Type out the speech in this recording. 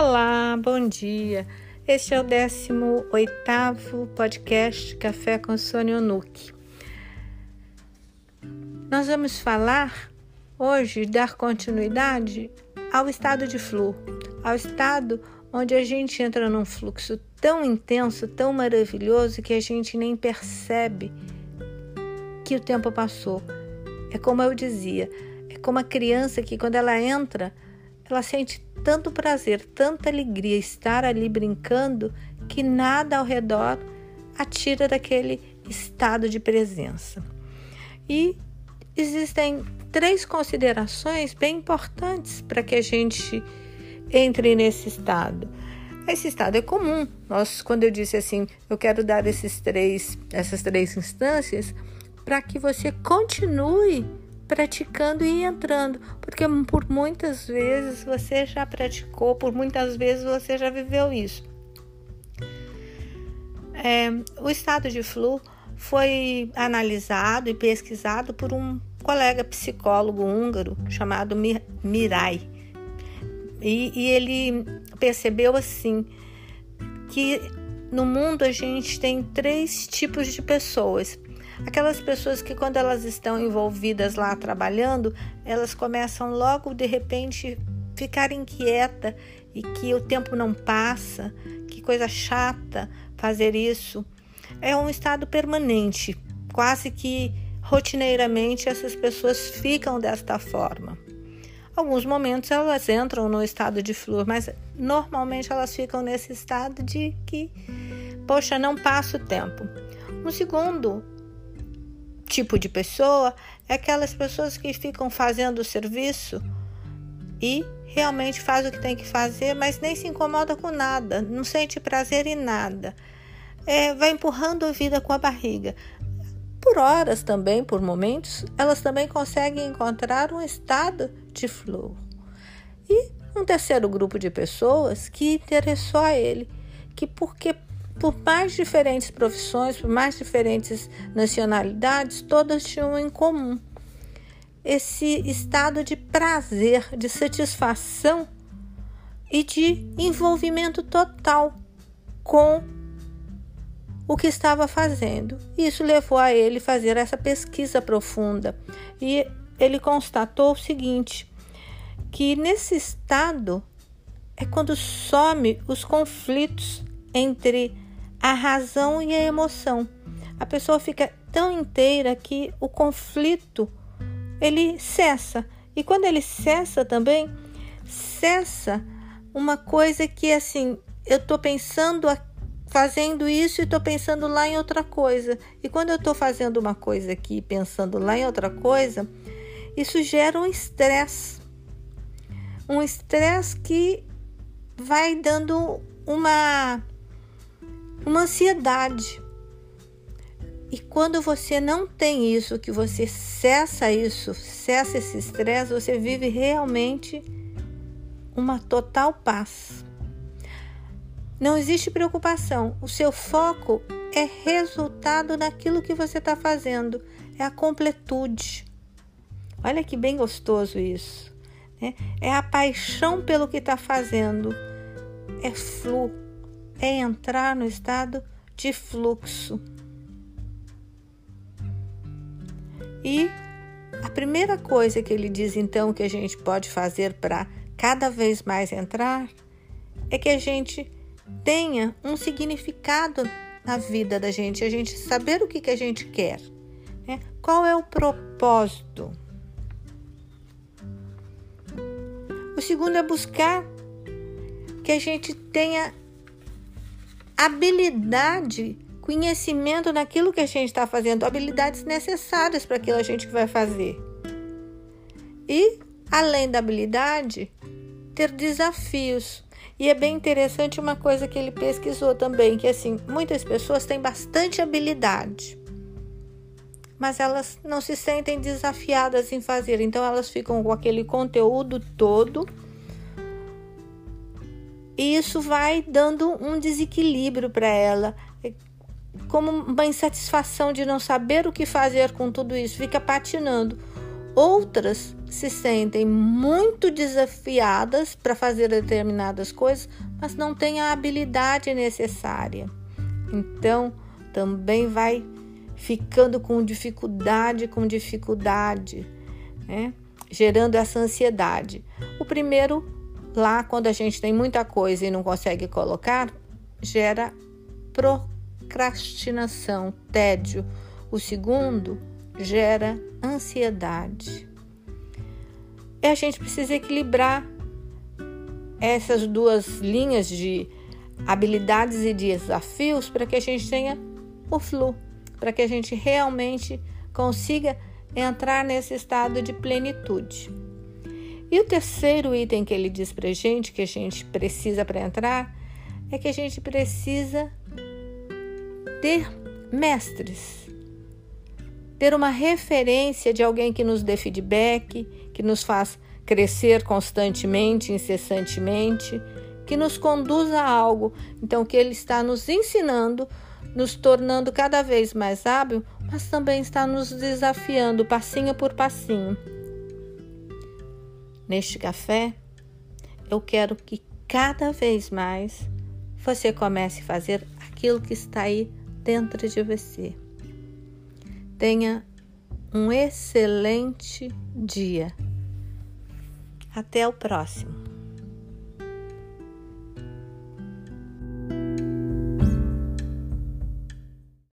Olá, bom dia. Este é o 18º podcast Café com Sônia Onuki. Nós vamos falar hoje, dar continuidade ao estado de flu, ao estado onde a gente entra num fluxo tão intenso, tão maravilhoso que a gente nem percebe que o tempo passou. É como eu dizia, é como a criança que quando ela entra, ela sente tanto prazer, tanta alegria estar ali brincando que nada ao redor a tira daquele estado de presença. E existem três considerações bem importantes para que a gente entre nesse estado. Esse estado é comum. Nós, quando eu disse assim, eu quero dar esses três, essas três instâncias para que você continue praticando e entrando, porque por muitas vezes você já praticou, por muitas vezes você já viveu isso. É, o estado de flu foi analisado e pesquisado por um colega psicólogo húngaro chamado Mirai. E, e ele percebeu assim que no mundo a gente tem três tipos de pessoas Aquelas pessoas que, quando elas estão envolvidas lá trabalhando, elas começam logo de repente ficar inquieta e que o tempo não passa, que coisa chata fazer isso. É um estado permanente, quase que rotineiramente essas pessoas ficam desta forma. Alguns momentos elas entram no estado de flor, mas normalmente elas ficam nesse estado de que, poxa, não passa o tempo. Um segundo tipo de pessoa é aquelas pessoas que ficam fazendo o serviço e realmente faz o que tem que fazer, mas nem se incomoda com nada, não sente prazer em nada. É, vai empurrando a vida com a barriga. Por horas também, por momentos, elas também conseguem encontrar um estado de flow. E um terceiro grupo de pessoas que interessou a ele, que porque por mais diferentes profissões, por mais diferentes nacionalidades, todas tinham em comum esse estado de prazer, de satisfação e de envolvimento total com o que estava fazendo. Isso levou a ele fazer essa pesquisa profunda e ele constatou o seguinte: que nesse estado é quando some os conflitos entre a razão e a emoção. A pessoa fica tão inteira que o conflito ele cessa. E quando ele cessa também, cessa uma coisa que assim, eu estou pensando fazendo isso e estou pensando lá em outra coisa. E quando eu estou fazendo uma coisa aqui pensando lá em outra coisa, isso gera um estresse. Um estresse que vai dando uma uma ansiedade. E quando você não tem isso, que você cessa isso, cessa esse estresse, você vive realmente uma total paz. Não existe preocupação. O seu foco é resultado daquilo que você está fazendo, é a completude. Olha que bem gostoso isso. Né? É a paixão pelo que está fazendo, é fluxo é entrar no estado de fluxo. E a primeira coisa que ele diz então que a gente pode fazer para cada vez mais entrar é que a gente tenha um significado na vida da gente, a gente saber o que, que a gente quer, né? qual é o propósito. O segundo é buscar que a gente tenha habilidade, conhecimento naquilo que a gente está fazendo, habilidades necessárias para aquilo que a gente vai fazer. E, além da habilidade, ter desafios. E é bem interessante uma coisa que ele pesquisou também, que assim, muitas pessoas têm bastante habilidade, mas elas não se sentem desafiadas em fazer, então elas ficam com aquele conteúdo todo e isso vai dando um desequilíbrio para ela, é como uma insatisfação de não saber o que fazer com tudo isso, fica patinando. Outras se sentem muito desafiadas para fazer determinadas coisas, mas não têm a habilidade necessária. Então, também vai ficando com dificuldade, com dificuldade, né? gerando essa ansiedade. O primeiro, lá quando a gente tem muita coisa e não consegue colocar, gera procrastinação, tédio. O segundo, gera ansiedade. E a gente precisa equilibrar essas duas linhas de habilidades e desafios para que a gente tenha o flu, para que a gente realmente consiga entrar nesse estado de plenitude. E o terceiro item que ele diz para gente que a gente precisa para entrar é que a gente precisa ter mestres, ter uma referência de alguém que nos dê feedback, que nos faz crescer constantemente, incessantemente, que nos conduza a algo. Então, que ele está nos ensinando, nos tornando cada vez mais hábil, mas também está nos desafiando passinho por passinho. Neste café, eu quero que cada vez mais você comece a fazer aquilo que está aí dentro de você. Tenha um excelente dia. Até o próximo.